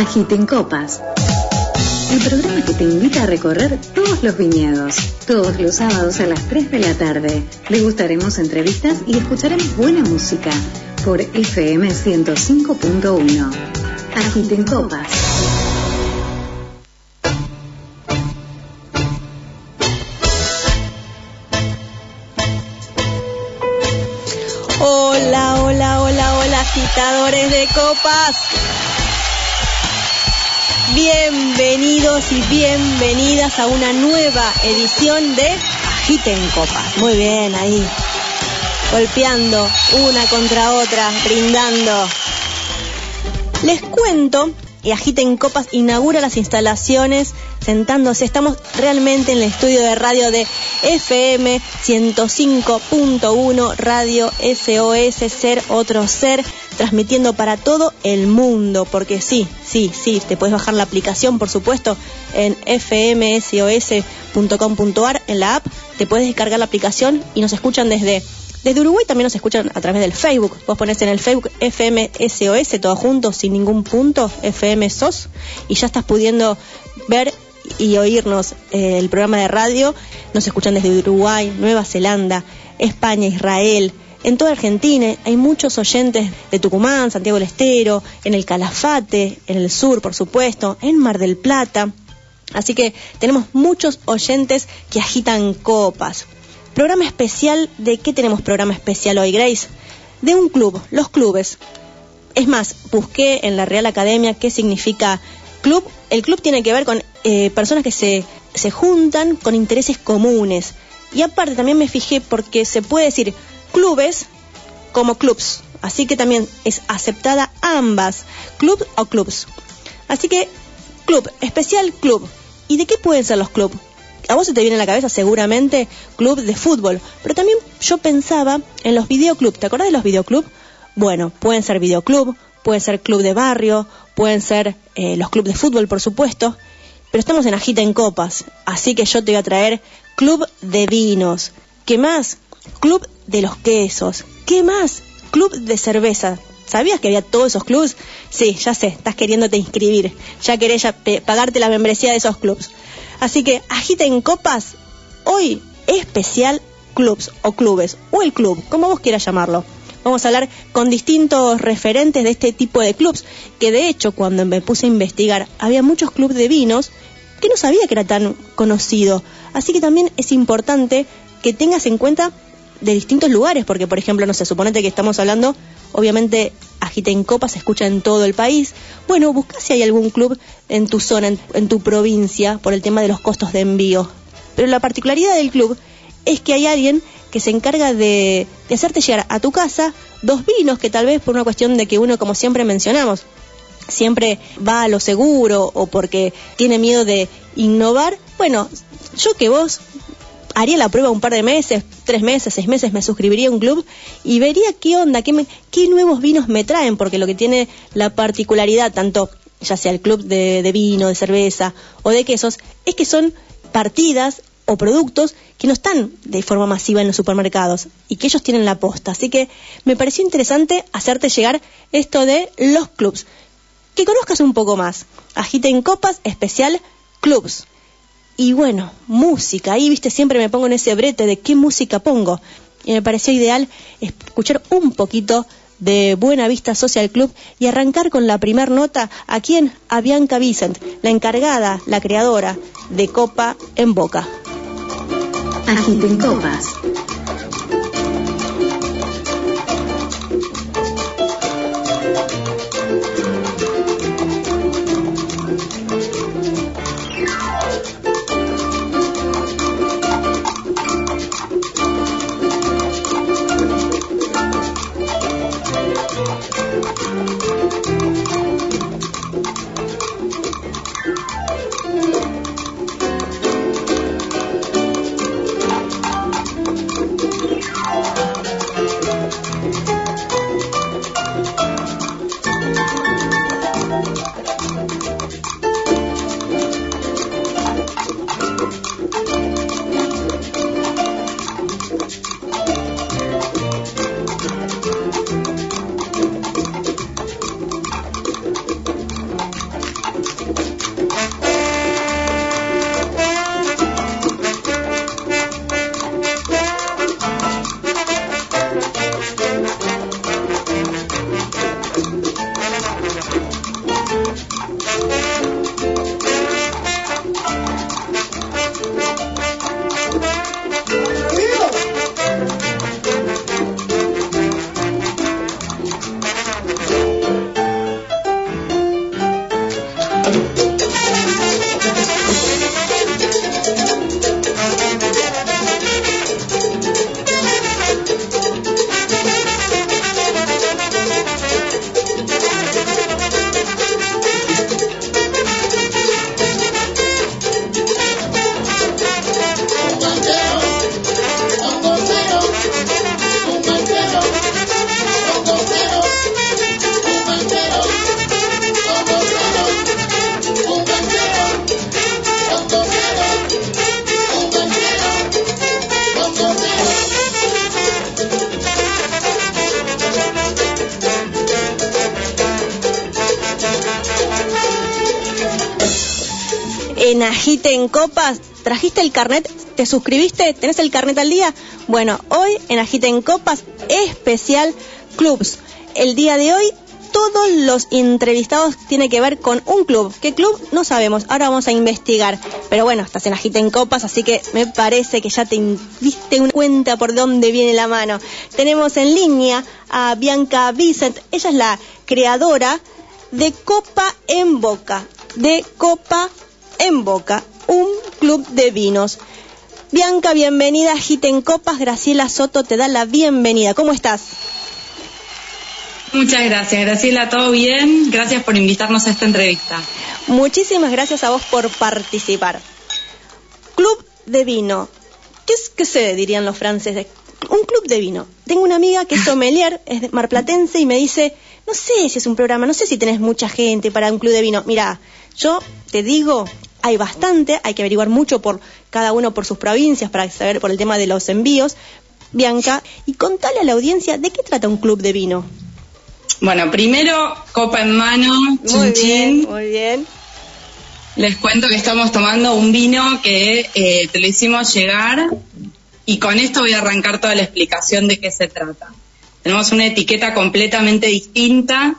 Agiten Copas. El programa que te invita a recorrer todos los viñedos. Todos los sábados a las 3 de la tarde. Degustaremos entrevistas y escucharemos buena música por FM 105.1. Agiten Copas. Hola, hola, hola, hola, agitadores de copas. Y bienvenidas a una nueva edición de Agiten Copas. Muy bien, ahí. Golpeando una contra otra, brindando. Les cuento y Agiten Copas inaugura las instalaciones sentándose. Estamos realmente en el estudio de radio de FM 105.1 Radio SOS Ser Otro Ser, transmitiendo para todo el mundo, porque sí, sí, sí, te puedes bajar la aplicación, por supuesto, en fmsos.com.ar, en la app, te puedes descargar la aplicación y nos escuchan desde desde Uruguay también nos escuchan a través del Facebook. Vos ponés en el Facebook FMSOS, todo junto, sin ningún punto, FMSOS, y ya estás pudiendo ver y oírnos eh, el programa de radio. Nos escuchan desde Uruguay, Nueva Zelanda, España, Israel, en toda Argentina. Hay muchos oyentes de Tucumán, Santiago del Estero, en el Calafate, en el sur, por supuesto, en Mar del Plata. Así que tenemos muchos oyentes que agitan copas. Programa especial, ¿de qué tenemos programa especial hoy, Grace? De un club, los clubes. Es más, busqué en la Real Academia qué significa club. El club tiene que ver con eh, personas que se, se juntan con intereses comunes. Y aparte también me fijé porque se puede decir clubes como clubs. Así que también es aceptada ambas, club o clubs. Así que club, especial club. ¿Y de qué pueden ser los clubs? a vos se te viene a la cabeza seguramente club de fútbol, pero también yo pensaba en los videoclubs. ¿Te acordás de los videoclubs? Bueno, pueden ser videoclub, pueden ser club de barrio, pueden ser eh, los clubes de fútbol, por supuesto, pero estamos en Agita en Copas, así que yo te voy a traer club de vinos. ¿Qué más? Club de los quesos. ¿Qué más? Club de cerveza. ¿Sabías que había todos esos clubs? Sí, ya sé, estás queriéndote inscribir. Ya querés pagarte la membresía de esos clubs. Así que agita en copas, hoy especial clubs o clubes, o el club, como vos quieras llamarlo. Vamos a hablar con distintos referentes de este tipo de clubs, que de hecho cuando me puse a investigar había muchos clubes de vinos que no sabía que era tan conocido. Así que también es importante que tengas en cuenta de distintos lugares, porque por ejemplo, no sé, suponete que estamos hablando, obviamente Agita en Copa se escucha en todo el país. Bueno, busca si hay algún club en tu zona, en, tu provincia, por el tema de los costos de envío. Pero la particularidad del club es que hay alguien que se encarga de hacerte llegar a tu casa dos vinos que tal vez por una cuestión de que uno, como siempre mencionamos, siempre va a lo seguro o porque tiene miedo de innovar, bueno, yo que vos haría la prueba un par de meses, tres meses, seis meses, me suscribiría a un club y vería qué onda, qué, qué nuevos vinos me traen, porque lo que tiene la particularidad, tanto ya sea el club de, de vino, de cerveza o de quesos, es que son partidas o productos que no están de forma masiva en los supermercados y que ellos tienen la posta. Así que me pareció interesante hacerte llegar esto de los clubs. Que conozcas un poco más. Agita en copas especial clubs. Y bueno, música, ahí viste, siempre me pongo en ese brete de qué música pongo. Y me pareció ideal escuchar un poquito de Buena Vista Social Club y arrancar con la primer nota a quien, a Bianca Vicent, la encargada, la creadora de Copa en Boca. Agiten copas. En Agite en Copas. ¿Trajiste el carnet? ¿Te suscribiste? ¿Tenés el carnet al día? Bueno, hoy en Agite en Copas, especial Clubs. El día de hoy todos los entrevistados tienen que ver con un club. ¿Qué club? No sabemos. Ahora vamos a investigar. Pero bueno, estás en Agite en Copas, así que me parece que ya te diste una cuenta por dónde viene la mano. Tenemos en línea a Bianca Vicent. Ella es la creadora de Copa en Boca. De Copa en Boca, un club de vinos. Bianca, bienvenida a en Copas. Graciela Soto te da la bienvenida. ¿Cómo estás? Muchas gracias, Graciela, todo bien. Gracias por invitarnos a esta entrevista. Muchísimas gracias a vos por participar. Club de vino. ¿Qué, es, qué se dirían los franceses? Un club de vino. Tengo una amiga que es sommelier, es marplatense y me dice, no sé si es un programa, no sé si tenés mucha gente para un club de vino. Mira, yo te digo, hay bastante, hay que averiguar mucho por cada uno por sus provincias para saber por el tema de los envíos. Bianca, y contale a la audiencia de qué trata un club de vino. Bueno, primero, copa en mano, muy bien, muy bien. Les cuento que estamos tomando un vino que eh, te lo hicimos llegar y con esto voy a arrancar toda la explicación de qué se trata. Tenemos una etiqueta completamente distinta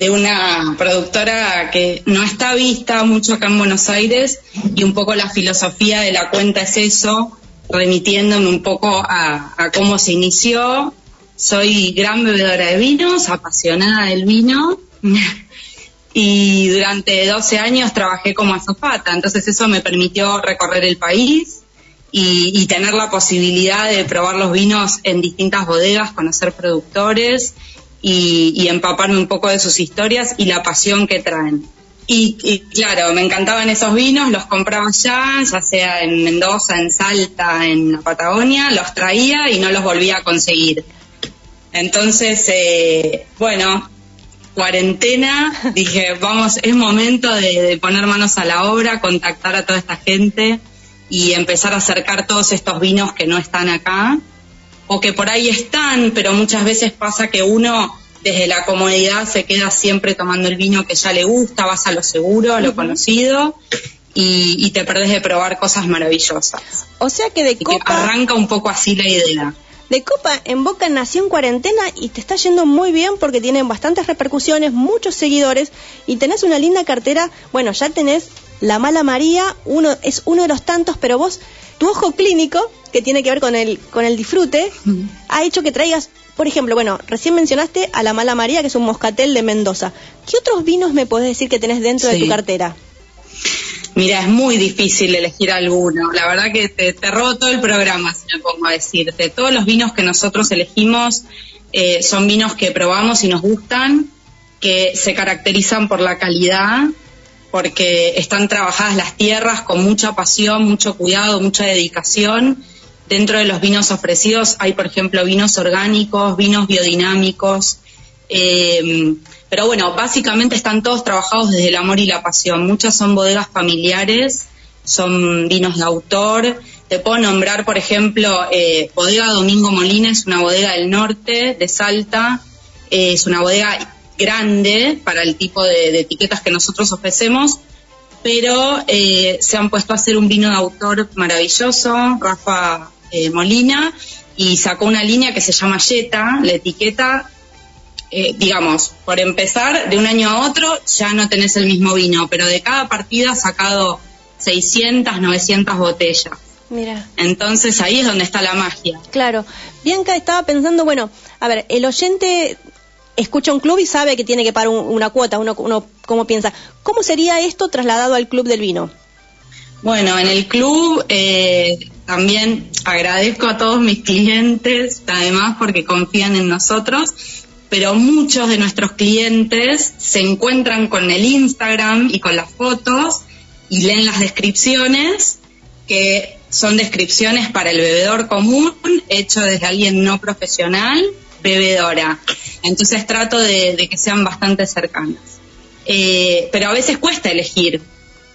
de una productora que no está vista mucho acá en Buenos Aires y un poco la filosofía de la cuenta es eso, remitiéndome un poco a, cómo se inició soy gran bebedora de vinos, apasionada del vino. y durante 12 años trabajé como azafata, entonces eso me permitió recorrer el país y, tener la posibilidad de probar los vinos en distintas bodegas, conocer productores y, empaparme un poco de sus historias y la pasión que traen. Y, claro, me encantaban esos vinos, los compraba allá, ya sea en Mendoza, en Salta, en la Patagonia, los traía y no los volvía a conseguir. Entonces, eh, bueno, cuarentena, dije, vamos, es momento de, poner manos a la obra, contactar a toda esta gente y empezar a acercar todos estos vinos que no están acá o que por ahí están, pero muchas veces pasa que uno desde la comodidad se queda siempre tomando el vino que ya le gusta, vas a lo seguro, a lo conocido y, te perdés de probar cosas maravillosas. O sea que de copa... arranca un poco así la idea de Copa en Boca nació en cuarentena y te está yendo muy bien porque tienen bastantes repercusiones, muchos seguidores y tenés una linda cartera. Bueno, ya tenés la mala María, uno es uno de los tantos, pero vos tu ojo clínico que tiene que ver con el con el disfrute ha hecho que traigas, por ejemplo, bueno, recién mencionaste a la mala María que es un moscatel de Mendoza. ¿Qué otros vinos me podés decir que tenés dentro de tu cartera? Mira, es muy difícil elegir alguno. La verdad que te, te robo todo el programa, si me pongo a decirte. Todos los vinos que nosotros elegimos eh, son vinos que probamos y nos gustan, que se caracterizan por la calidad, porque están trabajadas las tierras con mucha pasión, mucho cuidado, mucha dedicación. Dentro de los vinos ofrecidos hay, por ejemplo, vinos orgánicos, vinos biodinámicos. Eh, pero bueno, básicamente están todos trabajados desde el amor y la pasión. Muchas son bodegas familiares, son vinos de autor. Te puedo nombrar, por ejemplo, eh, Bodega Domingo Molina, es una bodega del norte, de Salta. Eh, es una bodega grande para el tipo de, etiquetas que nosotros ofrecemos, pero se han puesto a hacer un vino de autor maravilloso, Rafa Molina, y sacó una línea que se llama Yeta, la etiqueta eh, digamos, por empezar, de un año a otro ya no tenés el mismo vino, pero de cada partida has sacado 600, 900 botellas. Mira. Entonces ahí es donde está la magia. Claro. Bianca estaba pensando, bueno, a ver, el oyente escucha un club y sabe que tiene que pagar una cuota, uno, uno cómo piensa. ¿Cómo sería esto trasladado al club del vino? Bueno, en el club eh, también agradezco a todos mis clientes, además porque confían en nosotros pero muchos de nuestros clientes se encuentran con el Instagram y con las fotos y leen las descripciones, que son descripciones para el bebedor común, hecho desde alguien no profesional, bebedora. Entonces trato de, que sean bastante cercanas. Eh, pero a veces cuesta elegir,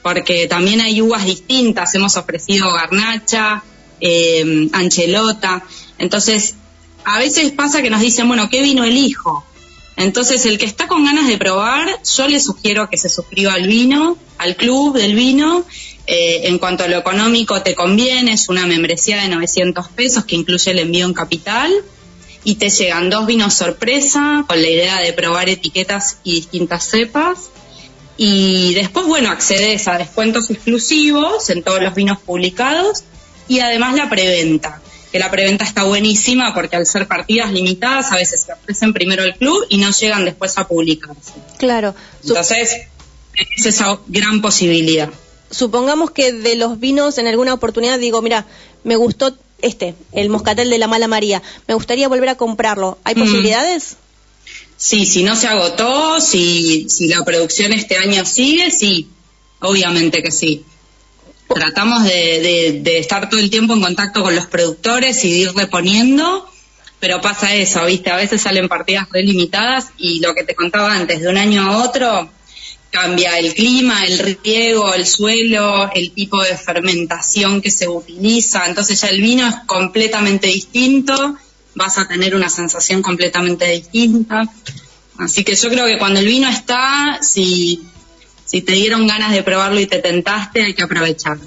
porque también hay uvas distintas. Hemos ofrecido garnacha, eh, anchelota. Entonces a veces pasa que nos dicen, bueno, ¿qué vino elijo? Entonces, el que está con ganas de probar, yo le sugiero que se suscriba al vino, al club del vino, Eh, en cuanto a lo económico, te conviene, es una membresía de 900 pesos que incluye el envío en capital y te llegan dos vinos sorpresa con la idea de probar etiquetas y distintas cepas. Y después, bueno, accedes a descuentos exclusivos en todos los vinos publicados y además la preventa, que la preventa está buenísima porque al ser partidas limitadas a veces se ofrecen primero el club y no llegan después a publicarse. Claro. Entonces, es esa gran posibilidad. Supongamos que de los vinos en alguna oportunidad digo, mira, me gustó este, el moscatel de la Mala María, me gustaría volver a comprarlo. ¿Hay posibilidades? Sí, si no se agotó, si, si la producción este año sigue, sí, obviamente que sí. Tratamos de, de, estar todo el tiempo en contacto con los productores y de ir reponiendo, pero pasa eso, ¿viste? A veces salen partidas delimitadas y lo que te contaba antes, de un año a otro, cambia el clima, el riego, el suelo, el tipo de fermentación que se utiliza, entonces ya el vino es completamente distinto, vas a tener una sensación completamente distinta. Así que yo creo que cuando el vino está, si, te dieron ganas de probarlo y te tentaste, hay que aprovecharlo.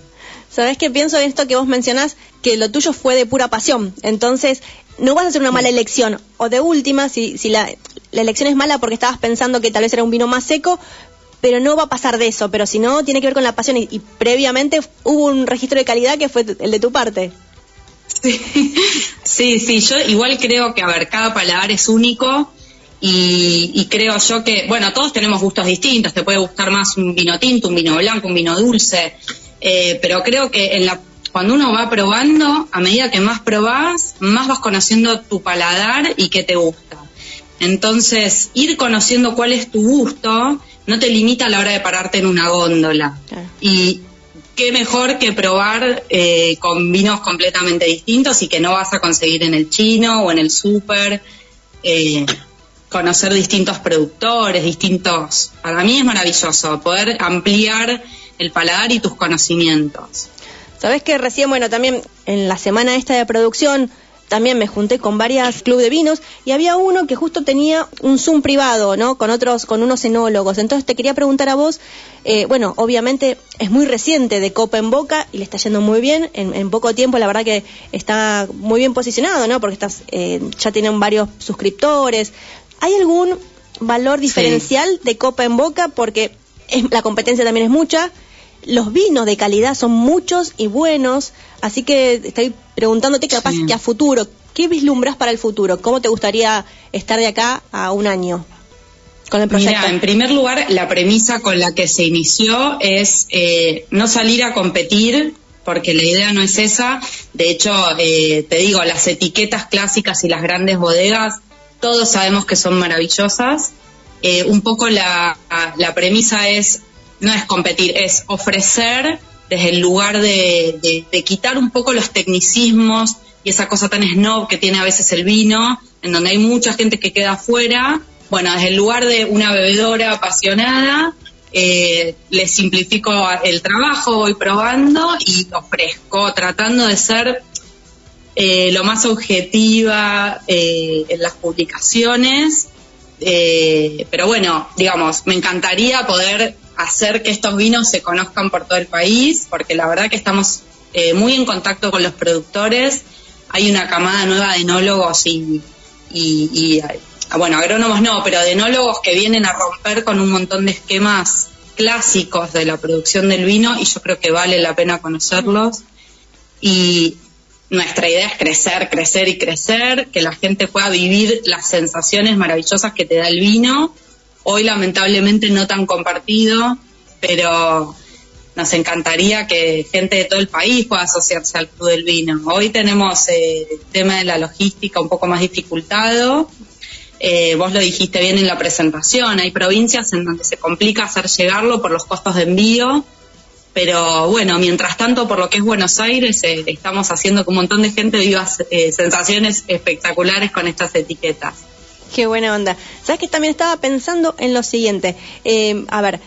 ¿Sabes qué pienso de esto que vos mencionás? Que lo tuyo fue de pura pasión. Entonces, no vas a hacer una mala elección. O de última, si, si la elección es mala porque estabas pensando que tal vez era un vino más seco, pero no va a pasar de eso, pero si no, tiene que ver con la pasión y, previamente hubo un registro de calidad que fue el de tu parte. Sí, sí, yo igual creo que, a ver, cada paladar es único y, creo yo que, bueno, todos tenemos gustos distintos, te puede gustar más un vino tinto, un vino blanco, un vino dulce, eh, pero creo que en la, cuando uno va probando, a medida que más probás, más vas conociendo tu paladar y qué te gusta. Entonces, ir conociendo cuál es tu gusto no te limita a la hora de pararte en una góndola. Y qué mejor que probar eh, con vinos completamente distintos y que no vas a conseguir en el chino o en el súper. Eh, conocer distintos productores, distintos... Para mí es maravilloso poder ampliar el paladar y tus conocimientos. Sabes que recién, bueno, también en la semana esta de producción también me junté con varias clubes de vinos y había uno que justo tenía un Zoom privado, ¿no? Con otros, con unos enólogos. Entonces te quería preguntar a vos, eh, bueno, obviamente es muy reciente de Copa en Boca y le está yendo muy bien. En, poco tiempo, la verdad que está muy bien posicionado, ¿no? Porque estás, eh, ya tienen varios suscriptores. ¿Hay algún valor diferencial de Copa en Boca? Porque la competencia también es mucha los vinos de calidad son muchos y buenos, así que estoy preguntándote capaz que a futuro, ¿qué vislumbras para el futuro? ¿Cómo te gustaría estar de acá a un año con el proyecto? Mira, en primer lugar, la premisa con la que se inició es eh, no salir a competir porque la idea no es esa. De hecho, eh, te digo, las etiquetas clásicas y las grandes bodegas, todos sabemos que son maravillosas. Eh, un poco la, la premisa es no es competir, es ofrecer desde el lugar de, quitar un poco los tecnicismos y esa cosa tan snob que tiene a veces el vino, en donde hay mucha gente que queda afuera. Bueno, desde el lugar de una bebedora apasionada, eh, le simplifico el trabajo, voy probando y ofrezco, tratando de ser eh, lo más objetiva eh, en las publicaciones. pero bueno, digamos, me encantaría poder hacer que estos vinos se conozcan por todo el país, porque la verdad que estamos eh, muy en contacto con los productores. Hay una camada nueva de enólogos y, y, bueno, agrónomos no, pero de enólogos que vienen a romper con un montón de esquemas clásicos de la producción del vino y yo creo que vale la pena conocerlos. Y nuestra idea es crecer, crecer y crecer, que la gente pueda vivir las sensaciones maravillosas que te da el vino Hoy lamentablemente no tan compartido, pero nos encantaría que gente de todo el país pueda asociarse al Club del Vino. Hoy tenemos eh, el tema de la logística un poco más dificultado. Eh, vos lo dijiste bien en la presentación, hay provincias en donde se complica hacer llegarlo por los costos de envío, pero bueno, mientras tanto, por lo que es Buenos Aires, eh, estamos haciendo que un montón de gente viva sensaciones espectaculares con estas etiquetas. Qué buena onda. ¿Sabes que también estaba pensando en lo siguiente? Eh, a ver,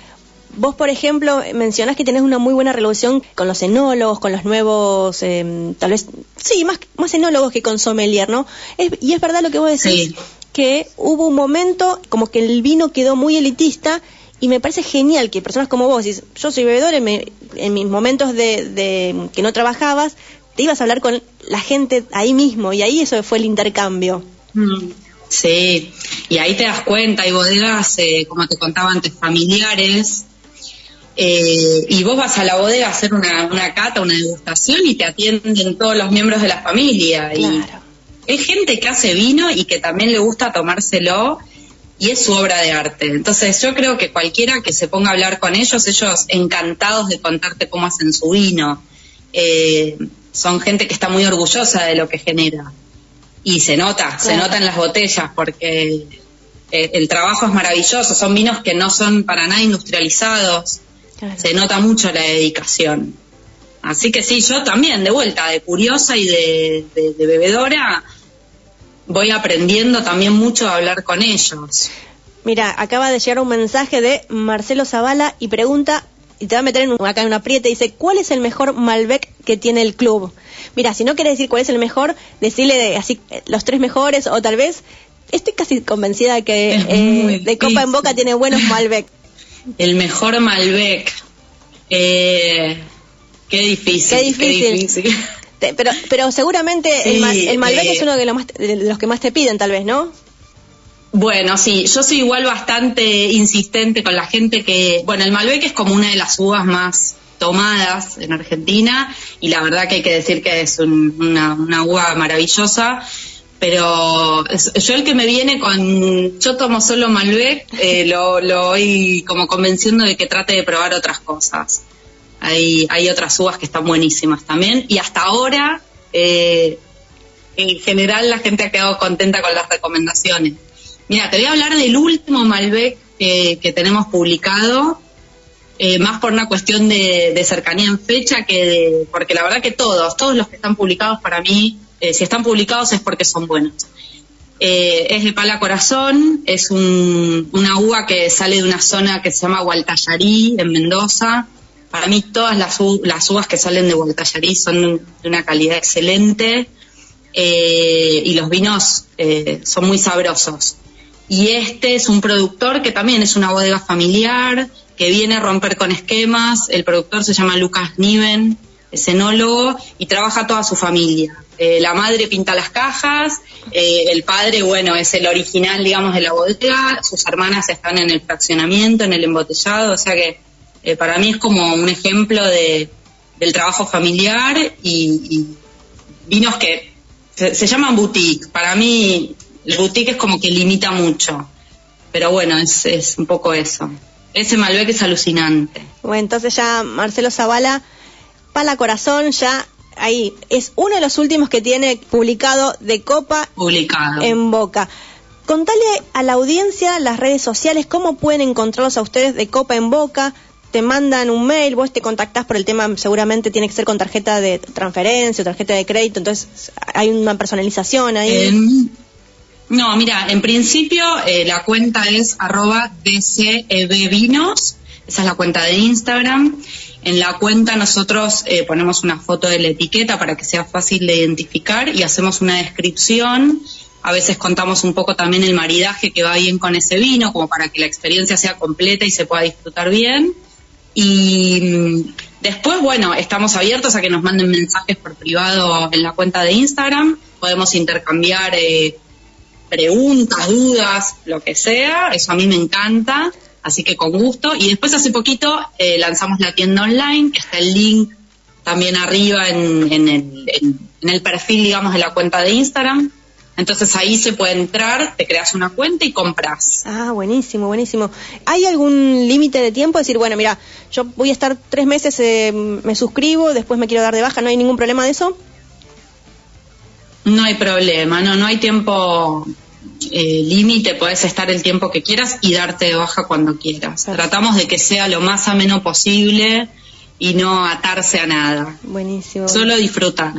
vos, por ejemplo, mencionás que tenés una muy buena relación con los enólogos, con los nuevos, eh, tal vez, sí, más, más enólogos que con sommelier, ¿no? y es verdad lo que vos decís, que hubo un momento como que el vino quedó muy elitista Y me parece genial que personas como vos, dices, yo soy bebedor, en, me- en mis momentos de, de que no trabajabas, te ibas a hablar con la gente ahí mismo y ahí eso fue el intercambio. Mm, Sí, y ahí te das cuenta, hay bodegas, eh, como te contaba antes, familiares, eh, y vos vas a la bodega a hacer una, una cata, una degustación y te atienden todos los miembros de la familia. Y Claro. es gente que hace vino y que también le gusta tomárselo y es su obra de arte. Entonces yo creo que cualquiera que se ponga a hablar con ellos, ellos encantados de contarte cómo hacen su vino. Eh, son gente que está muy orgullosa de lo que genera. Y se nota, se nota en las botellas porque eh, el trabajo es maravilloso. Son vinos que no son para nada industrializados. Claro. Se nota mucho la dedicación. Así que sí, yo también, de vuelta, de curiosa y de, de- de bebedora, voy aprendiendo también mucho a hablar con ellos. Mira, acaba de llegar un mensaje de Marcelo Zavala y pregunta, y te va a meter en un- acá en una aprieta, dice, ¿cuál es el mejor Malbec que tiene el club? Mira, si no quieres decir cuál es el mejor, decirle de, así eh, los tres mejores o tal vez, estoy casi convencida de que eh, de Copa en. Boca tiene buenos Malbec. El mejor Malbec. Eh, qué difícil. Qué difícil. Te- pero, pero seguramente el, Sí, el Malbec eh, es uno de los, más, de los que más te piden, tal vez, ¿no? Bueno, sí, yo soy igual bastante insistente con la gente que, bueno, el Malbec es como una de las uvas más tomadas en Argentina y la verdad que hay que decir que es un- una, uva maravillosa, pero yo el que me viene con, yo tomo solo Malbec, eh, lo, lo voy como convenciendo de que trate de probar otras cosas. Hay, hay otras uvas que están buenísimas también y hasta ahora, eh, en general la gente ha quedado contenta con las recomendaciones. Mira, te voy a hablar del último Malbec que, tenemos publicado, eh, más por una cuestión de, cercanía en fecha que de, porque la verdad que todos, todos los que están publicados para mí, eh, si están publicados es porque son buenos. Eh, es de pala corazón, es un- una uva que sale de una zona que se llama Gualtallarí, en Mendoza. Para mí todas las, las uvas que salen de Gualtallarí son de una calidad excelente y los vinos son muy sabrosos. Y este es un productor que también es una bodega familiar, que viene a romper con esquemas. El productor se llama Lucas Niven, es enólogo y trabaja toda su familia. Eh, la madre pinta las cajas, eh, el padre, bueno, es el original, digamos, de la bodega, sus hermanas están en el fraccionamiento, en el embotellado, o sea que eh, para mí es como un ejemplo de, del trabajo familiar y, vinos que se, se llaman boutique. Para mí el boutique es como que limita mucho, pero bueno, es, es un poco eso. Ese Malbec es alucinante. Bueno, entonces ya Marcelo Zavala, Pala Corazón, ya ahí es uno de los últimos que tiene publicado de Copa Publicado. en Boca. Contale a la audiencia las redes sociales, cómo pueden encontrarlos a ustedes de Copa en Boca. Te mandan un mail, vos te contactás por el tema, seguramente tiene que ser con tarjeta de transferencia o tarjeta de crédito, entonces hay una personalización ahí. No, mira, en principio eh, la cuenta es arroba dcebvinos, esa es la cuenta de Instagram. En la cuenta nosotros eh, ponemos una foto de la etiqueta para que sea fácil de identificar y hacemos una descripción. A veces contamos un poco también el maridaje que va bien con ese vino, como para que la experiencia sea completa y se pueda disfrutar bien. Y mm, después, bueno, estamos abiertos a que nos manden mensajes por privado en la cuenta de Instagram. Podemos intercambiar eh, preguntas, dudas, lo que sea. Eso a mí me encanta. Así que con gusto. Y después hace poquito eh, lanzamos la tienda online, que está el link también arriba en, en el, en- en el perfil, digamos, de la cuenta de Instagram. Entonces ahí se puede entrar, te creas una cuenta y compras. Ah, buenísimo, buenísimo. ¿Hay algún límite de tiempo? Decir, bueno, mira, yo voy a estar tres meses, eh, me suscribo, después me quiero dar de baja, ¿no hay ningún problema de eso? No hay problema, no, no hay tiempo eh, límite, puedes estar el tiempo que quieras y darte de baja cuando quieras. Tratamos de que sea lo más ameno posible y no atarse a nada, Buenísimo. solo disfrutar.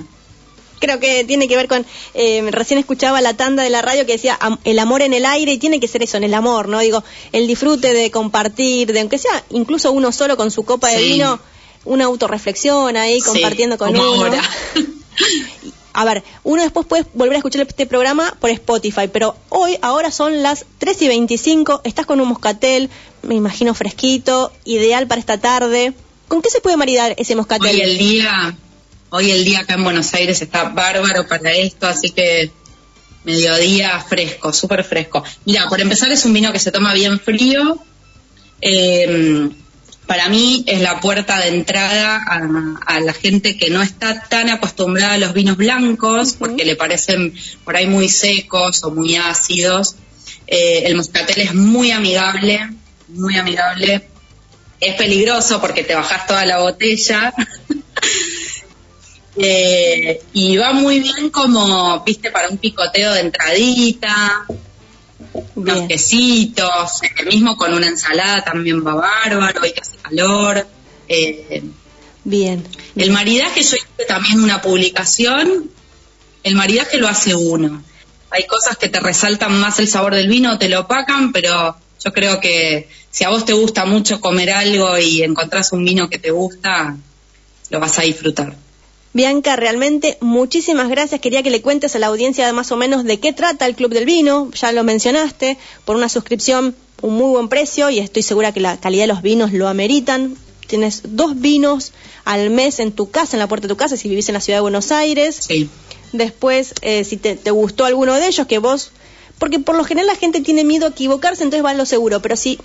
Creo que tiene que ver con, eh, recién escuchaba la tanda de la radio que decía el amor en el aire y tiene que ser eso, en el amor, ¿no? Digo, el disfrute de compartir, de aunque sea incluso uno solo con su copa de Sí. vino, una autorreflexión ahí Sí, compartiendo con como uno. ahora. A ver, uno después puede volver a escuchar este programa por Spotify, pero hoy, ahora son las 3 y 25, estás con un moscatel, me imagino fresquito, ideal para esta tarde. ¿Con qué se puede maridar ese moscatel? Hoy el día, hoy el día acá en Buenos Aires está bárbaro para esto, así que mediodía fresco, súper fresco. Mira, por empezar es un vino que se toma bien frío. Eh, para mí es la puerta de entrada a, la gente que no está tan acostumbrada a los vinos blancos, porque le parecen por ahí muy secos o muy ácidos. Eh, el moscatel es muy amigable, muy amigable. Es peligroso porque te bajas toda la botella. Eh, y va muy bien como, viste, para un picoteo de entradita, unos quesitos, el mismo con una ensalada también va bárbaro, hay que hace calor. Eh, bien, El maridaje, yo hice también una publicación, el maridaje lo hace uno. Hay cosas que te resaltan más el sabor del vino, te lo opacan, pero yo creo que si a vos te gusta mucho comer algo y encontrás un vino que te gusta, lo vas a disfrutar. Bianca, realmente muchísimas gracias. Quería que le cuentes a la audiencia más o menos de qué trata el Club del Vino. Ya lo mencionaste, por una suscripción, un muy buen precio y estoy segura que la calidad de los vinos lo ameritan. Tienes dos vinos al mes en tu casa, en la puerta de tu casa, si vivís en la ciudad de Buenos Aires. Sí. Después, eh, si te, gustó alguno de ellos, que vos... Porque por lo general la gente tiene miedo a equivocarse, entonces va a lo seguro. Pero si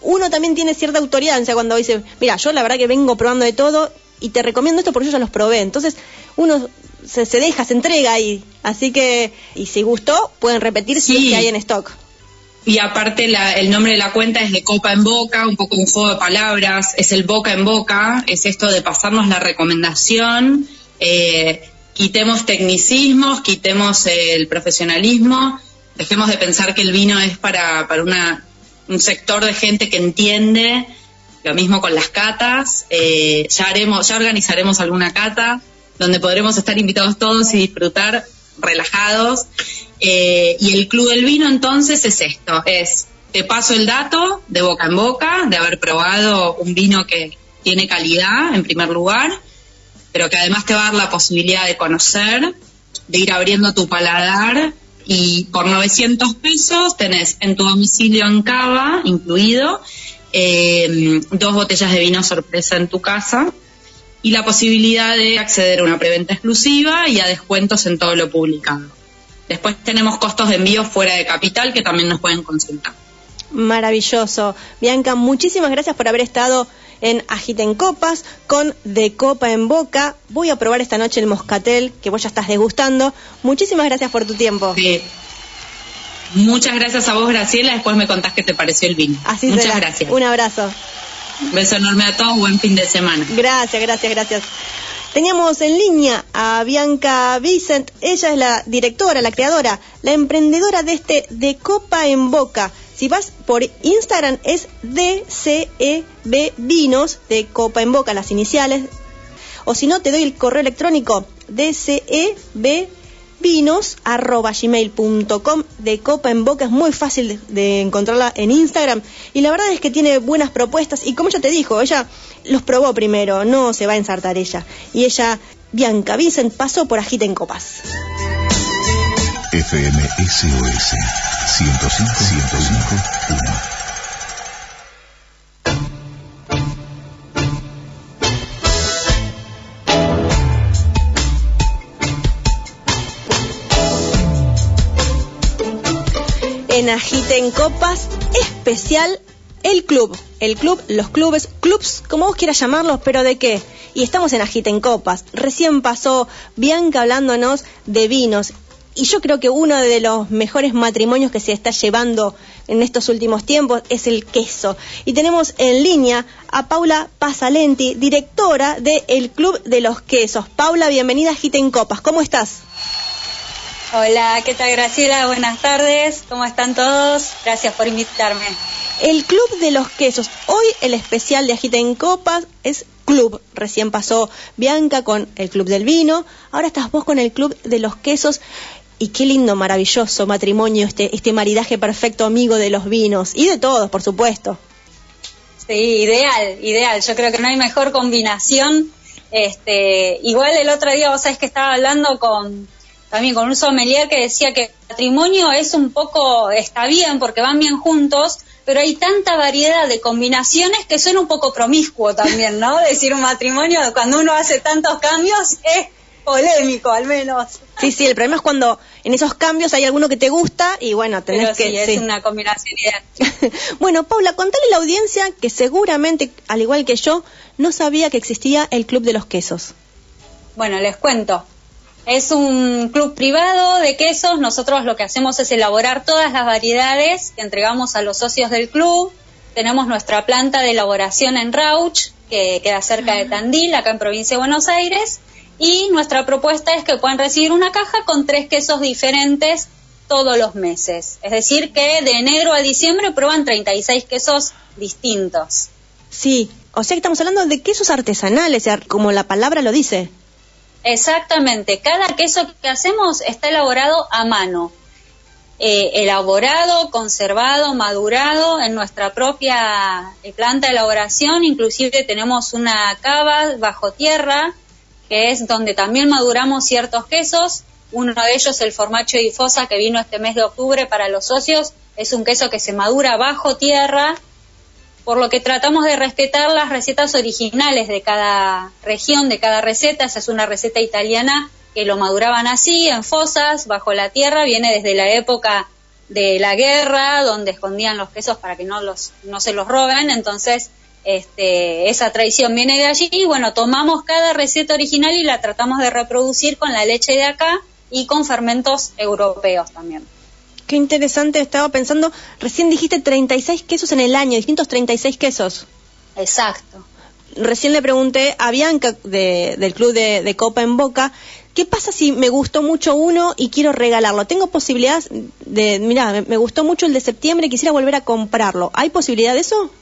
uno también tiene cierta autoridad, o sea, cuando dice, mira, yo la verdad que vengo probando de todo y te recomiendo esto porque yo ya los probé. Entonces uno se, deja, se entrega ahí. Así que, y si gustó, pueden repetir si hay en stock. Y aparte el nombre de la cuenta es de copa en boca, un poco un juego de palabras, es el boca en boca, es esto de pasarnos la recomendación, eh, quitemos tecnicismos, quitemos el profesionalismo, dejemos de pensar que el vino es para, para una, un sector de gente que entiende lo mismo con las catas, eh, ya haremos, ya organizaremos alguna cata donde podremos estar invitados todos y disfrutar relajados. Eh, y el Club del Vino entonces es esto, es te paso el dato de boca en boca, de haber probado un vino que tiene calidad en primer lugar, pero que además te va a dar la posibilidad de conocer, de ir abriendo tu paladar y por 900 pesos tenés en tu domicilio en Cava incluido eh, dos botellas de vino sorpresa en tu casa y la posibilidad de acceder a una preventa exclusiva y a descuentos en todo lo publicado. Después tenemos costos de envío fuera de capital que también nos pueden consultar. Maravilloso. Bianca, muchísimas gracias por haber estado en Agiten Copas con De Copa en Boca. Voy a probar esta noche el moscatel que vos ya estás degustando. Muchísimas gracias por tu tiempo. Sí. Muchas gracias a vos, Graciela. Después me contás qué te pareció el vino. Así Muchas gracias. Un abrazo. Un beso enorme a todos. Buen fin de semana. Gracias, gracias, gracias. Teníamos en línea a Bianca Vicent. Ella es la directora, la creadora, la emprendedora de este De Copa en Boca. Si vas por Instagram es DCEB Vinos, de Copa en Boca, las iniciales. O si no, te doy el correo electrónico DCEB vinos arroba gmail.com de Copa en Boca. Es muy fácil de, encontrarla en Instagram. Y la verdad es que tiene buenas propuestas. Y como ella te dijo, ella los probó primero, no se va a ensartar ella. Y ella, Bianca Vincent, pasó por Agita en Copas. FM SOS 105 105 1 en Agiten Copas especial el club. El club, los clubes, clubs, como vos quieras llamarlos, pero ¿de qué? Y estamos en Agiten Copas. Recién pasó Bianca hablándonos de vinos. Y yo creo que uno de los mejores matrimonios que se está llevando en estos últimos tiempos es el queso. Y tenemos en línea a Paula Pasalenti, directora del Club de los Quesos. Paula, bienvenida a Agiten Copas. ¿Cómo estás? Hola, ¿qué tal Graciela? Buenas tardes, ¿cómo están todos? Gracias por invitarme. El Club de los Quesos. Hoy el especial de Agita en Copas es Club. Recién pasó Bianca con el Club del Vino, ahora estás vos con el Club de los Quesos. Y qué lindo, maravilloso matrimonio, este, este maridaje perfecto amigo de los vinos y de todos, por supuesto. Sí, ideal, ideal. Yo creo que no hay mejor combinación. Este, igual el otro día vos sabés que estaba hablando con, también con un sommelier que decía que el matrimonio es un poco, está bien porque van bien juntos, pero hay tanta variedad de combinaciones que suena un poco promiscuo también, ¿no? Decir un matrimonio cuando uno hace tantos cambios es polémico al menos. Sí, sí, el problema es cuando en esos cambios hay alguno que te gusta y bueno, tenés Pero que... sí, es una combinación ideal. bueno, Paula, contale a la audiencia que seguramente, al igual que yo, no sabía que existía el Club de los Quesos. Bueno, les cuento. Es un club privado de quesos. Nosotros lo que hacemos es elaborar todas las variedades que entregamos a los socios del club. Tenemos nuestra planta de elaboración en Rauch, que queda cerca de Tandil, acá en provincia de Buenos Aires. Y nuestra propuesta es que puedan recibir una caja con tres quesos diferentes todos los meses. Es decir, que de enero a diciembre prueban 36 quesos distintos. Sí, o sea que estamos hablando de quesos artesanales, como la palabra lo dice. Exactamente, cada queso que hacemos está elaborado a mano, eh, elaborado, conservado, madurado en nuestra propia eh, planta de elaboración, inclusive tenemos una cava bajo tierra, que es donde también maduramos ciertos quesos, uno de ellos el formacho di fosa que vino este mes de octubre para los socios, es un queso que se madura bajo tierra, por lo que tratamos de respetar las recetas originales de cada región, de cada receta. Esa es una receta italiana que lo maduraban así, en fosas, bajo la tierra, viene desde la época de la guerra, donde escondían los quesos para que no, los, no se los roben. Entonces, este, esa tradición viene de allí y bueno, tomamos cada receta original y la tratamos de reproducir con la leche de acá y con fermentos europeos también. Qué interesante, estaba pensando, recién dijiste 36 quesos en el año, distintos 36 quesos. Exacto. Recién le pregunté a Bianca de, del club de, de, Copa en Boca, ¿qué pasa si me gustó mucho uno y quiero regalarlo? ¿Tengo posibilidad de, mira, me, me gustó mucho el de septiembre y quisiera volver a comprarlo? ¿Hay posibilidad de eso?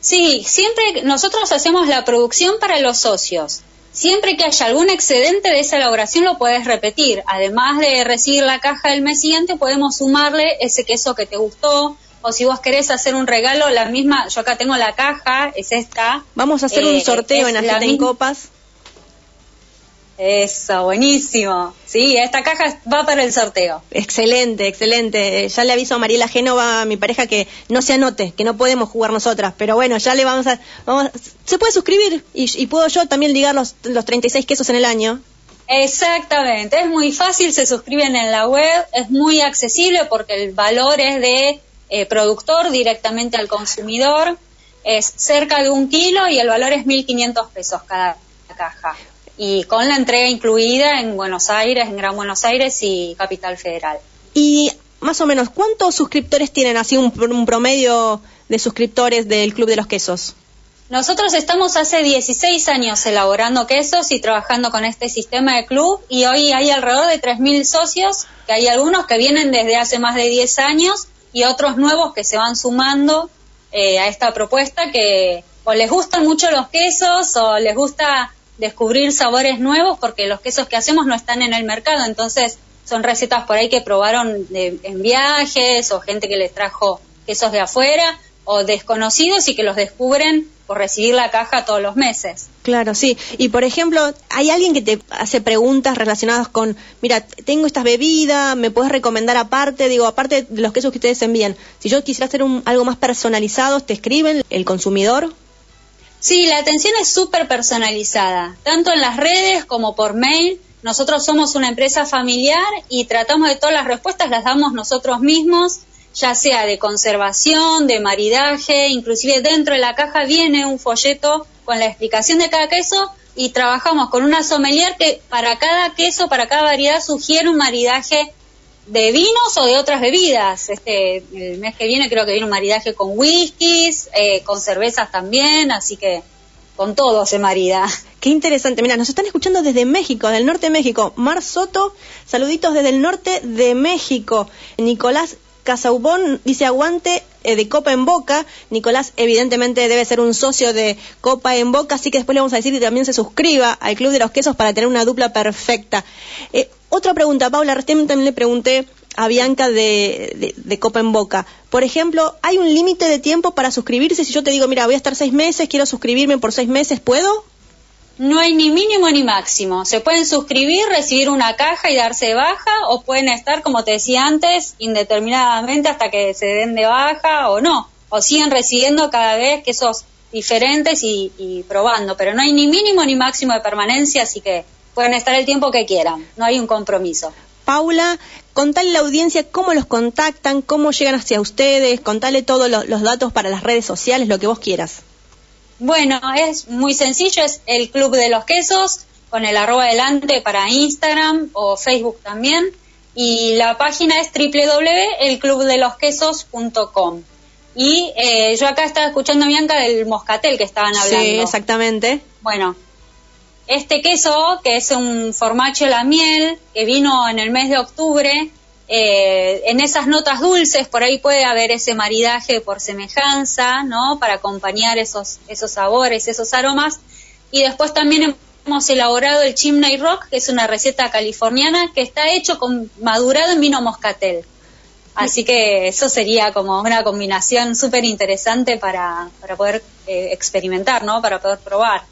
Sí, siempre nosotros hacemos la producción para los socios. Siempre que haya algún excedente de esa elaboración lo puedes repetir. Además de recibir la caja del mes siguiente, podemos sumarle ese queso que te gustó. O si vos querés hacer un regalo, la misma, yo acá tengo la caja, es esta. Vamos a hacer eh, un sorteo en Agita en Copas. Eso, buenísimo. Sí, esta caja va para el sorteo. Excelente, excelente. Ya le aviso a Mariela Génova, mi pareja, que no se anote, que no podemos jugar nosotras. Pero bueno, ya le vamos a... Vamos, se puede suscribir y, y, puedo yo también ligar los, los 36 quesos en el año. Exactamente, es muy fácil, se suscriben en la web, es muy accesible porque el valor es de eh, productor directamente al consumidor, es cerca de un kilo y el valor es 1.500 pesos cada caja y con la entrega incluida en Buenos Aires, en Gran Buenos Aires y Capital Federal. Y más o menos, ¿cuántos suscriptores tienen así un, un promedio de suscriptores del Club de los Quesos? Nosotros estamos hace 16 años elaborando quesos y trabajando con este sistema de club y hoy hay alrededor de 3.000 socios, que hay algunos que vienen desde hace más de 10 años y otros nuevos que se van sumando eh, a esta propuesta que o les gustan mucho los quesos o les gusta descubrir sabores nuevos porque los quesos que hacemos no están en el mercado, entonces son recetas por ahí que probaron de, en viajes o gente que les trajo quesos de afuera o desconocidos y que los descubren por recibir la caja todos los meses. Claro, sí. Y por ejemplo, ¿hay alguien que te hace preguntas relacionadas con, mira, tengo estas bebidas, me puedes recomendar aparte? Digo, aparte de los quesos que ustedes envían, si yo quisiera hacer un, algo más personalizado, ¿te escriben el consumidor? Sí, la atención es súper personalizada, tanto en las redes como por mail. Nosotros somos una empresa familiar y tratamos de todas las respuestas, las damos nosotros mismos, ya sea de conservación, de maridaje, inclusive dentro de la caja viene un folleto con la explicación de cada queso y trabajamos con una sommelier que para cada queso, para cada variedad sugiere un maridaje de vinos o de otras bebidas. Este, el mes que viene creo que viene un maridaje con whiskies, eh, con cervezas también, así que con todo se marida. Qué interesante. Mira, nos están escuchando desde México, del norte de México. Mar Soto, saluditos desde el norte de México. Nicolás Casaubón dice aguante eh, de Copa en Boca. Nicolás evidentemente debe ser un socio de Copa en Boca, así que después le vamos a decir que también se suscriba al Club de los Quesos para tener una dupla perfecta. Eh, otra pregunta, Paula, recién también le pregunté a Bianca de, Copa en Boca. Por ejemplo, ¿hay un límite de tiempo para suscribirse? Si yo te digo, mira, voy a estar seis meses, quiero suscribirme por seis meses, ¿puedo? No hay ni mínimo ni máximo. Se pueden suscribir, recibir una caja y darse de baja, o pueden estar, como te decía antes, indeterminadamente hasta que se den de baja o no. o siguen recibiendo cada vez quesos diferentes y, probando, pero no hay ni mínimo ni máximo de permanencia, así que pueden estar el tiempo que quieran, no hay un compromiso. Paula, contale a la audiencia cómo los contactan, cómo llegan hacia ustedes, contale todos los datos para las redes sociales, lo que vos quieras. Bueno, es muy sencillo, es el Club de los Quesos, con el arroba adelante para Instagram o Facebook también. Y la página es www.elclubdelosquesos.com. Y eh, yo acá estaba escuchando a Bianca del moscatel que estaban hablando. Sí, exactamente. Bueno, este queso, que es un formaggio la miel, que vino en el mes de octubre, eh, en esas notas dulces, por ahí puede haber ese maridaje por semejanza, ¿no? Para acompañar esos, esos sabores, esos aromas. Y después también hemos elaborado el chimney rock, que es una receta californiana que está hecho con madurado en vino moscatel. Así que eso sería como una combinación súper interesante para, para poder eh, experimentar, ¿no? Para poder probar.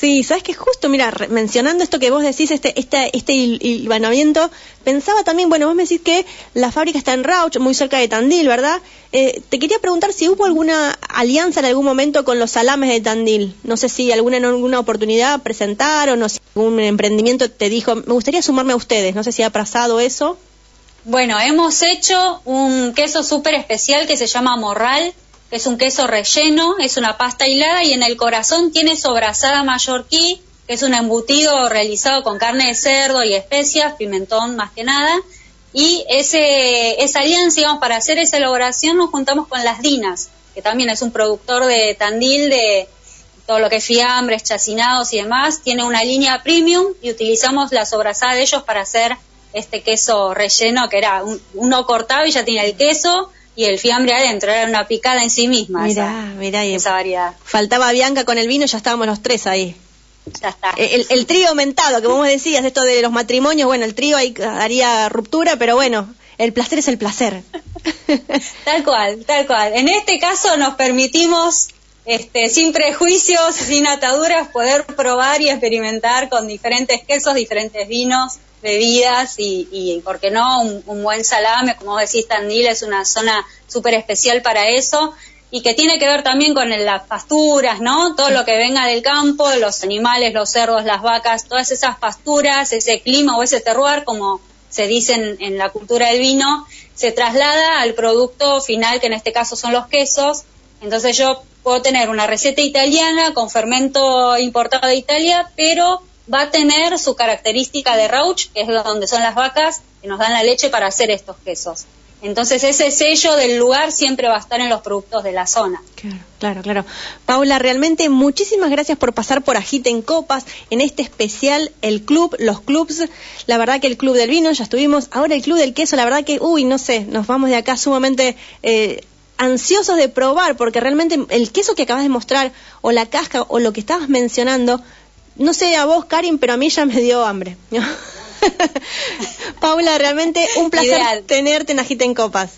Sí, sabes que justo, mira, mencionando esto que vos decís, este, este, este hilvanamiento, pensaba también, bueno, vos me decís que la fábrica está en Rauch, muy cerca de Tandil, ¿verdad? Eh, te quería preguntar si hubo alguna alianza en algún momento con los salames de Tandil. No sé si alguna en alguna oportunidad presentaron o si algún emprendimiento te dijo, me gustaría sumarme a ustedes. No sé si ha pasado eso. Bueno, hemos hecho un queso súper especial que se llama morral, es un queso relleno, es una pasta hilada y en el corazón tiene sobrasada mallorquí, que es un embutido realizado con carne de cerdo y especias, pimentón más que nada. Y ese, esa alianza, digamos, para hacer esa elaboración nos juntamos con Las Dinas, que también es un productor de Tandil de todo lo que es fiambres, chacinados y demás. Tiene una línea premium y utilizamos la sobrasada de ellos para hacer este queso relleno que era uno cortado y ya tenía el queso y el fiambre adentro, era una picada en sí misma. Mirá, esa, mirá, y esa variedad. Faltaba Bianca con el vino, ya estábamos los tres ahí. Ya está. El, el trío aumentado, que vos decías, esto de los matrimonios, bueno, el trío ahí haría ruptura, pero bueno, el placer es el placer. tal cual, tal cual. En este caso nos permitimos, este, sin prejuicios, sin ataduras, poder probar y experimentar con diferentes quesos, diferentes vinos bebidas y, y ¿por qué no? Un, un, buen salame, como decís, Tandil es una zona súper especial para eso y que tiene que ver también con las pasturas, ¿no? Todo lo que venga del campo, los animales, los cerdos, las vacas, todas esas pasturas, ese clima o ese terroir, como se dice en, en la cultura del vino, se traslada al producto final, que en este caso son los quesos. Entonces yo puedo tener una receta italiana con fermento importado de Italia, pero va a tener su característica de Rauch, que es donde son las vacas que nos dan la leche para hacer estos quesos. Entonces ese sello del lugar siempre va a estar en los productos de la zona. Claro, claro, claro. Paula, realmente muchísimas gracias por pasar por Agita en Copas, en este especial, el club, los clubs. La verdad que el club del vino ya estuvimos, ahora el club del queso, la verdad que, uy, no sé, nos vamos de acá sumamente... Eh, ansiosos de probar, porque realmente el queso que acabas de mostrar, o la casca, o lo que estabas mencionando, no sé a vos, Karin, pero a mí ya me dio hambre. Paula, realmente un placer Ideal. tenerte en Agita en Copas.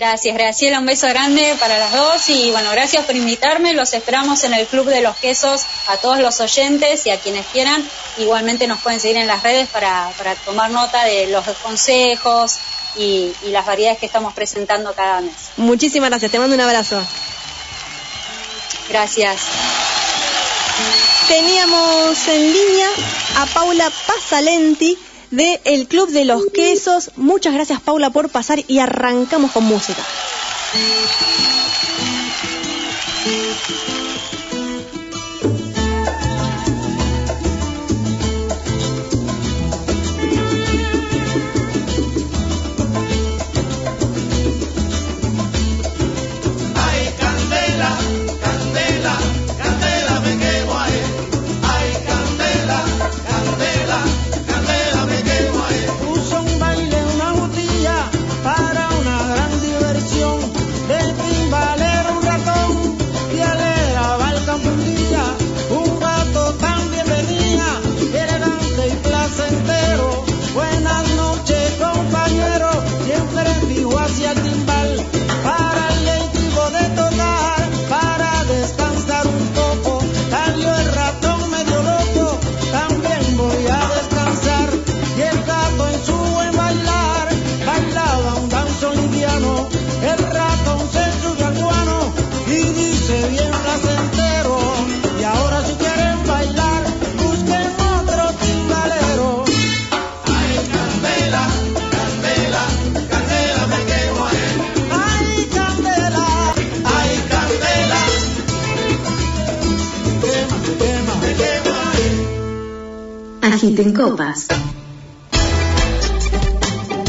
Gracias, Graciela, un beso grande para las dos y bueno, gracias por invitarme. Los esperamos en el Club de los Quesos a todos los oyentes y a quienes quieran. Igualmente nos pueden seguir en las redes para, para tomar nota de los consejos y, y las variedades que estamos presentando cada mes. Muchísimas gracias, te mando un abrazo. Gracias. Teníamos en línea a Paula Pasalenti de el Club de los Quesos. Muchas gracias Paula por pasar y arrancamos con música.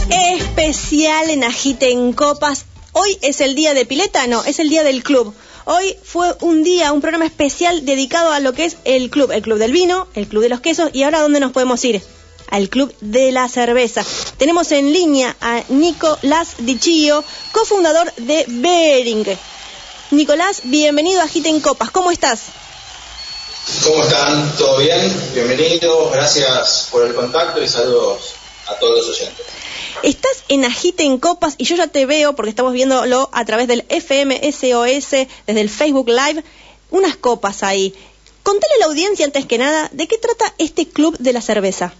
Especial en Agite en Copas. Hoy es el día de pileta, no, es el día del club. Hoy fue un día, un programa especial dedicado a lo que es el club, el club del vino, el club de los quesos y ahora dónde nos podemos ir? Al club de la cerveza. Tenemos en línea a Nicolás Dichillo, cofundador de Bering. Nicolás, bienvenido a en Copas. ¿Cómo estás? ¿Cómo están? ¿Todo bien? Bienvenidos, gracias por el contacto y saludos a todos los oyentes. Estás en Agite en Copas y yo ya te veo porque estamos viéndolo a través del FMSOS, desde el Facebook Live, unas copas ahí. Contale a la audiencia antes que nada de qué trata este club de la cerveza.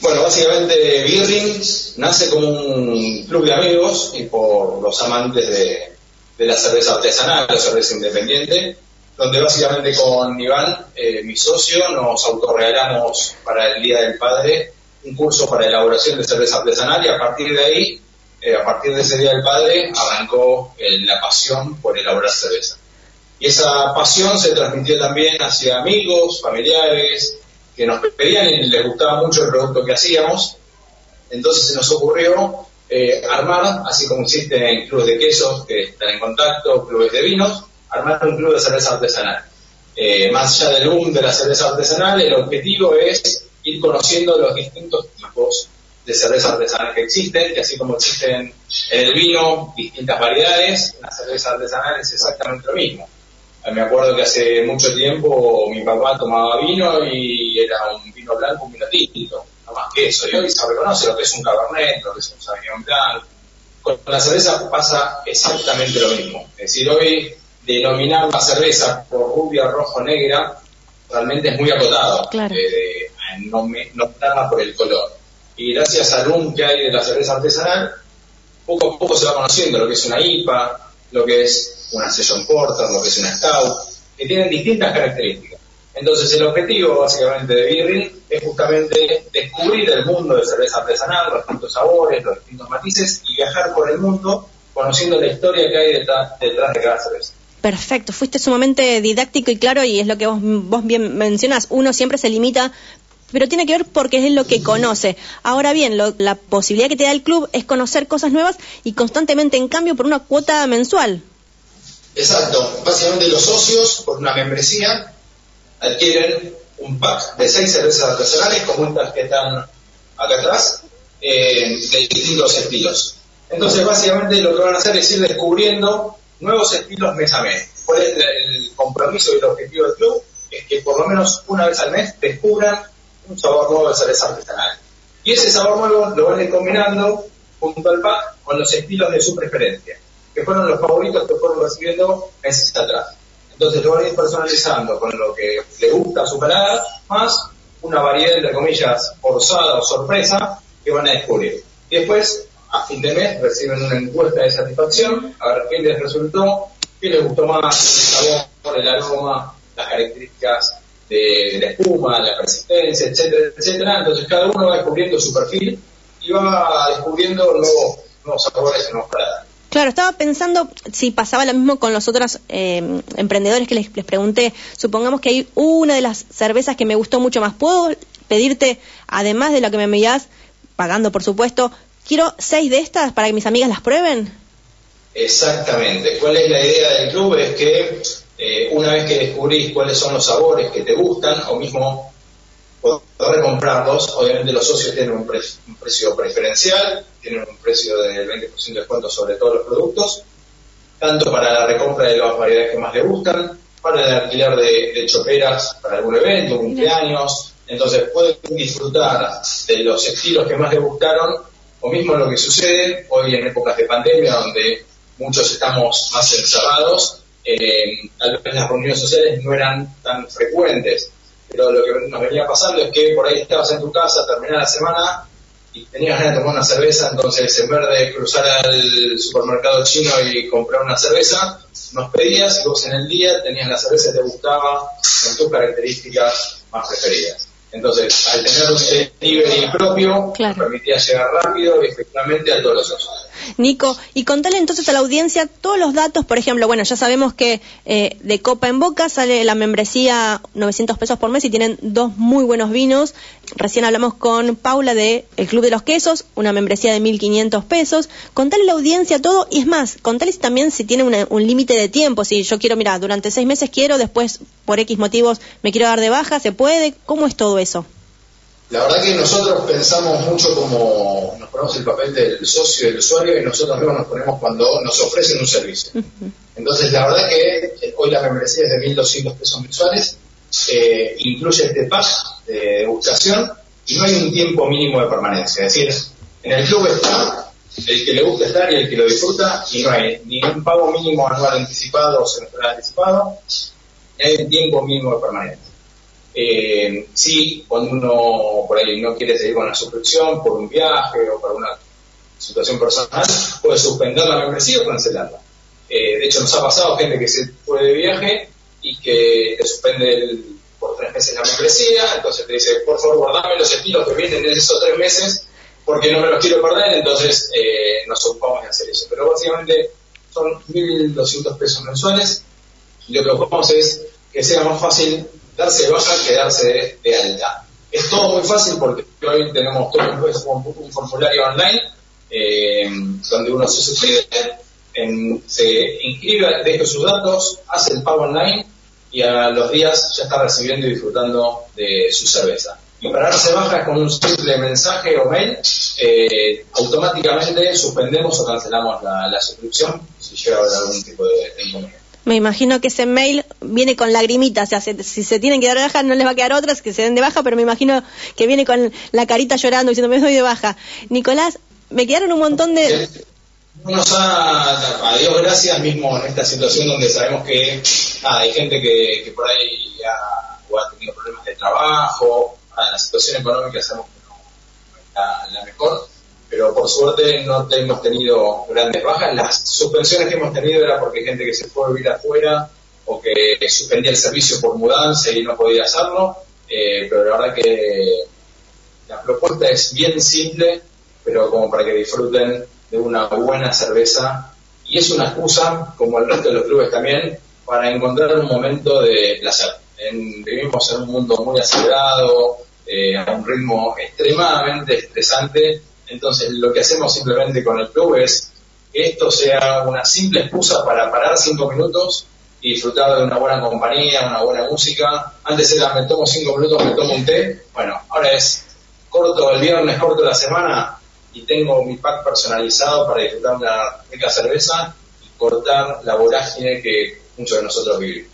Bueno, básicamente Beerings nace como un club de amigos y por los amantes de, de la cerveza artesanal, la cerveza independiente, donde básicamente con Iván, eh, mi socio, nos autorregalamos para el Día del Padre un curso para elaboración de cerveza artesanal y a partir de ahí, eh, a partir de ese Día del Padre, arrancó eh, la pasión por elaborar cerveza. Y esa pasión se transmitió también hacia amigos, familiares, que nos pedían y les gustaba mucho el producto que hacíamos. Entonces se nos ocurrió armar, así como existen clubes de quesos que están en contacto, clubes de vinos, armar un club de cerveza artesanal. Eh, más allá del boom de la cerveza artesanal, el objetivo es ir conociendo los distintos tipos de cerveza artesanal que existen, que así como existen en el vino distintas variedades, la cerveza artesanal es exactamente lo mismo. Eh, Me acuerdo que hace mucho tiempo mi papá tomaba vino y era un vino blanco, un vino tinto, no más que eso. Y hoy se reconoce lo que es un cabernet, lo que es un sauvignon blanc. Con la cerveza pasa exactamente lo mismo. Es decir, hoy denominar la cerveza por rubia, rojo, negra, realmente es muy acotado. Claro. Eh, no, me, no optarla por el color. Y gracias al boom que hay de la cerveza artesanal, poco a poco se va conociendo lo que es una IPA, lo que es una Session Porter, lo que es una Stout, que tienen distintas características. Entonces el objetivo básicamente de Birring es justamente descubrir el mundo de cerveza artesanal, los distintos sabores, los distintos matices y viajar por el mundo conociendo la historia que hay detrás, detrás de cada cerveza. Perfecto, fuiste sumamente didáctico y claro y es lo que vos, vos bien mencionas, uno siempre se limita, pero tiene que ver porque es lo que conoce. Ahora bien, la posibilidad que te da el club es conocer cosas nuevas y constantemente en cambio por una cuota mensual. Exacto. Básicamente los socios, por una membresía, adquieren un pack de seis cervezas artesanales, como estas que están acá atrás, eh, de distintos estilos. Entonces, básicamente lo que van a hacer es ir descubriendo nuevos estilos mes a mes. ¿Cuál es el compromiso y el objetivo del club? Es que por lo menos una vez al mes descubran un sabor nuevo de cerveza artesanal. Y ese sabor nuevo lo van a ir combinando junto al pack con los estilos de su preferencia, que fueron los favoritos que fueron recibiendo meses atrás. Entonces lo van a ir personalizando con lo que le gusta a su más una variedad, entre comillas, forzada o sorpresa que van a descubrir. Y después, a fin de mes, reciben una encuesta de satisfacción, a ver qué les resultó, qué les gustó más, el sabor, el aroma, las características de la espuma, la persistencia, etcétera, etcétera. Entonces cada uno va descubriendo su perfil y va descubriendo nuevos, nuevos sabores y nuevos paladares. Claro, estaba pensando si pasaba lo mismo con los otros eh, emprendedores que les, les pregunté. Supongamos que hay una de las cervezas que me gustó mucho más. ¿Puedo pedirte, además de lo que me envías, pagando por supuesto, quiero seis de estas para que mis amigas las prueben? Exactamente. ¿Cuál es la idea del club? Es que eh, una vez que descubrís cuáles son los sabores que te gustan, o mismo poder comprarlos, obviamente los socios tienen un, pre- un precio preferencial, tienen un precio del 20% de descuento sobre todos los productos, tanto para la recompra de las variedades que más les gustan, para el alquiler de, de choperas para algún evento, cumpleaños, entonces pueden disfrutar de los estilos que más les gustaron, o mismo lo que sucede hoy en épocas de pandemia, donde muchos estamos más encerrados, eh, tal vez las reuniones sociales no eran tan frecuentes, pero lo que nos venía pasando es que por ahí estabas en tu casa, terminaba la semana y tenías ganas de tomar una cerveza, entonces en vez de cruzar al supermercado chino y comprar una cerveza, nos pedías y vos en el día tenías la cerveza que te gustaba con tus características más preferidas. Entonces, al tener un delivery propio, Claro. permitía llegar rápido y efectivamente a todos los socios. Nico, y contale entonces a la audiencia todos los datos, por ejemplo, bueno, ya sabemos que eh, de Copa en Boca sale la membresía 900 pesos por mes y tienen dos muy buenos vinos. Recién hablamos con Paula de El Club de los Quesos, una membresía de 1.500 pesos. Contale a la audiencia todo y es más, contale también si tiene una- un límite de tiempo, si yo quiero, mira, durante seis meses quiero, después por X motivos me quiero dar de baja, ¿se puede? ¿Cómo es todo eso? La verdad que nosotros pensamos mucho como nos ponemos el papel del socio y del usuario y nosotros mismos nos ponemos cuando nos ofrecen un servicio. Entonces, la verdad que eh, hoy la membresía es de 1.200 pesos mensuales, eh, incluye este pack de degustación y no hay un tiempo mínimo de permanencia. Es decir, en el club está el que le gusta estar y el que lo disfruta y no hay ni un pago mínimo anual anticipado o semestral anticipado, ni hay un tiempo mínimo de permanencia. Eh, sí, cuando uno por ahí no quiere seguir con la suscripción por un viaje o por una situación personal, puede suspender la membresía o cancelarla. Eh, de hecho, nos ha pasado gente que se fue de viaje y que te suspende por tres meses la membresía, entonces te dice, por favor, guardame los estilos que vienen en esos tres meses porque no me los quiero perder, entonces eh, nos ocupamos de hacer eso. Pero básicamente son 1.200 pesos mensuales y lo que buscamos es que sea más fácil darse de baja que darse de, alta. Es todo muy fácil porque hoy tenemos todo un, un- formulario online eh, donde uno se suscribe, se inscribe, deja sus datos, hace el pago online y a los días ya está recibiendo y disfrutando de su cerveza. Y para darse baja con un simple mensaje o mail, eh, automáticamente suspendemos o cancelamos la, la suscripción si llega a haber algún tipo de inconveniente. Me imagino que ese mail viene con lagrimitas, o sea, se- si se tienen que dar de baja no les va a quedar otras que se den de baja, pero me imagino que viene con la carita llorando diciendo me doy de baja. Nicolás, me quedaron un montón de... Nos ha, a Dios gracias, mismo en esta situación donde sabemos que nada, hay gente que, que por ahí ha, ha tenido problemas de trabajo, a la situación económica sabemos que no, no es la, la mejor, pero por suerte no hemos tenido grandes bajas. Las suspensiones que hemos tenido era porque gente que se fue a vivir afuera o que suspendía el servicio por mudanza y no podía hacerlo, eh, pero la verdad que la propuesta es bien simple, pero como para que disfruten de una buena cerveza y es una excusa, como el resto de los clubes también, para encontrar un momento de placer. Vivimos en un mundo muy acelerado, eh, a un ritmo extremadamente estresante, entonces lo que hacemos simplemente con el club es que esto sea una simple excusa para parar cinco minutos y disfrutar de una buena compañía, una buena música. Antes era me tomo cinco minutos, me tomo un té. Bueno, ahora es corto el viernes, corto la semana y tengo mi pack personalizado para disfrutar una rica cerveza y cortar la vorágine que muchos de nosotros vivimos.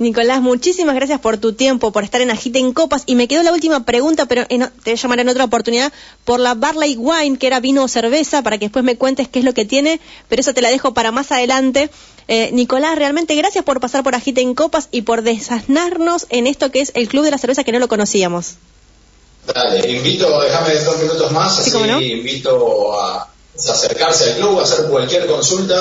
Nicolás, muchísimas gracias por tu tiempo, por estar en Agite en Copas. Y me quedó la última pregunta, pero en- te voy a llamar en otra oportunidad, por la Barley Wine, que era vino o cerveza, para que después me cuentes qué es lo que tiene, pero eso te la dejo para más adelante. Eh, Nicolás, realmente gracias por pasar por Agite en Copas y por desasnarnos en esto que es el Club de la Cerveza que no lo conocíamos. Dale, invito, déjame dos minutos más, Sí, así no. invito a, a acercarse al club, a hacer cualquier consulta.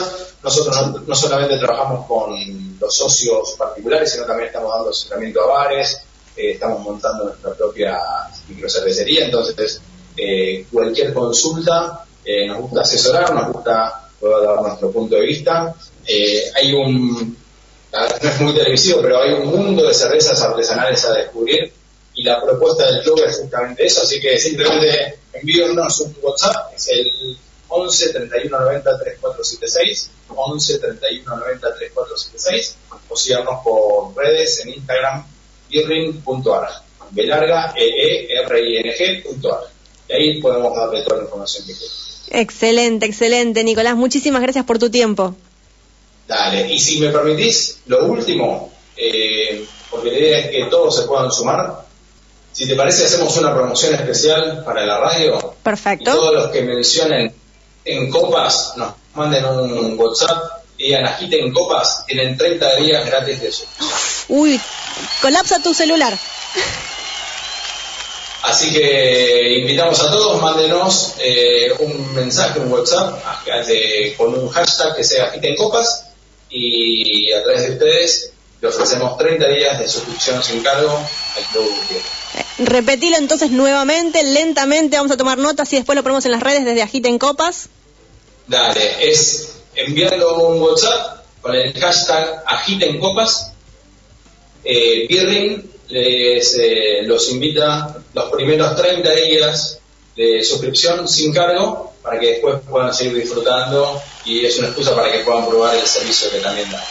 Nosotros no, no solamente trabajamos con los socios particulares, sino también estamos dando asesoramiento a bares, eh, estamos montando nuestra propia microcervecería, entonces eh, cualquier consulta eh, nos gusta asesorar, nos gusta poder dar nuestro punto de vista. Eh, hay un, no es muy televisivo, pero hay un mundo de cervezas artesanales a descubrir y la propuesta del club es justamente eso, así que simplemente envíennos un WhatsApp, es el 11 31 90 3476, 11 31 90 3476, o síganos por redes en Instagram, birring.arg, belarga, e e r i n g.arg, y ahí podemos darle toda la información que quieran. Excelente, excelente. Nicolás, muchísimas gracias por tu tiempo. Dale, y si me permitís, lo último, eh, porque la idea es que todos se puedan sumar. Si te parece, hacemos una promoción especial para la radio. Y Perfecto. todos los que mencionen en copas nos manden un WhatsApp y en copas, tienen 30 días gratis de suscripción. Uy, colapsa tu celular. Así que invitamos a todos, mándenos eh, un mensaje, un WhatsApp de- con un hashtag que sea agite en copas y a través de ustedes le ofrecemos 30 días de suscripción sin cargo al Club. Repetilo entonces nuevamente, lentamente, vamos a tomar notas y después lo ponemos en las redes desde Agite en Copas. Dale, es enviando un WhatsApp con el hashtag agiten copas. Eh, les, eh, los invita los primeros 30 días de suscripción sin cargo para que después puedan seguir disfrutando y es una excusa para que puedan probar el servicio que también da.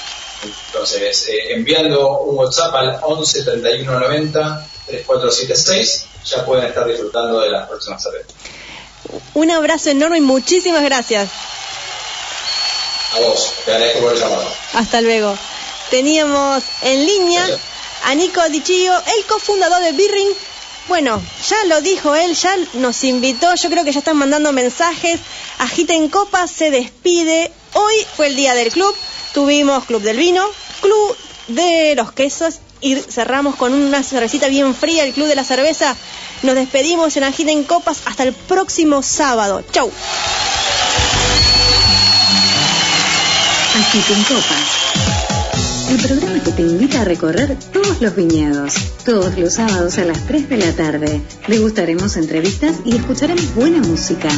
Entonces, eh, enviando un WhatsApp al 11 31 90 3476 ya pueden estar disfrutando de las próximas cervezas. Un abrazo enorme y muchísimas gracias. A vos, te agradezco por el llamado. Hasta luego. Teníamos en línea Gracias. a Nico Dichillo, el cofundador de Birring. Bueno, ya lo dijo él, ya nos invitó, yo creo que ya están mandando mensajes. Agiten Copas se despide. Hoy fue el día del club, tuvimos Club del Vino, Club de los Quesos y cerramos con una cervecita bien fría, el Club de la Cerveza. Nos despedimos en Agiten Copas hasta el próximo sábado. Chau. Agiten Copas. El programa que te invita a recorrer todos los viñedos. Todos los sábados a las 3 de la tarde. Degustaremos entrevistas y escucharemos buena música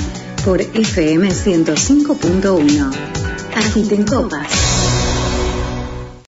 por FM 105.1. Agiten Copas.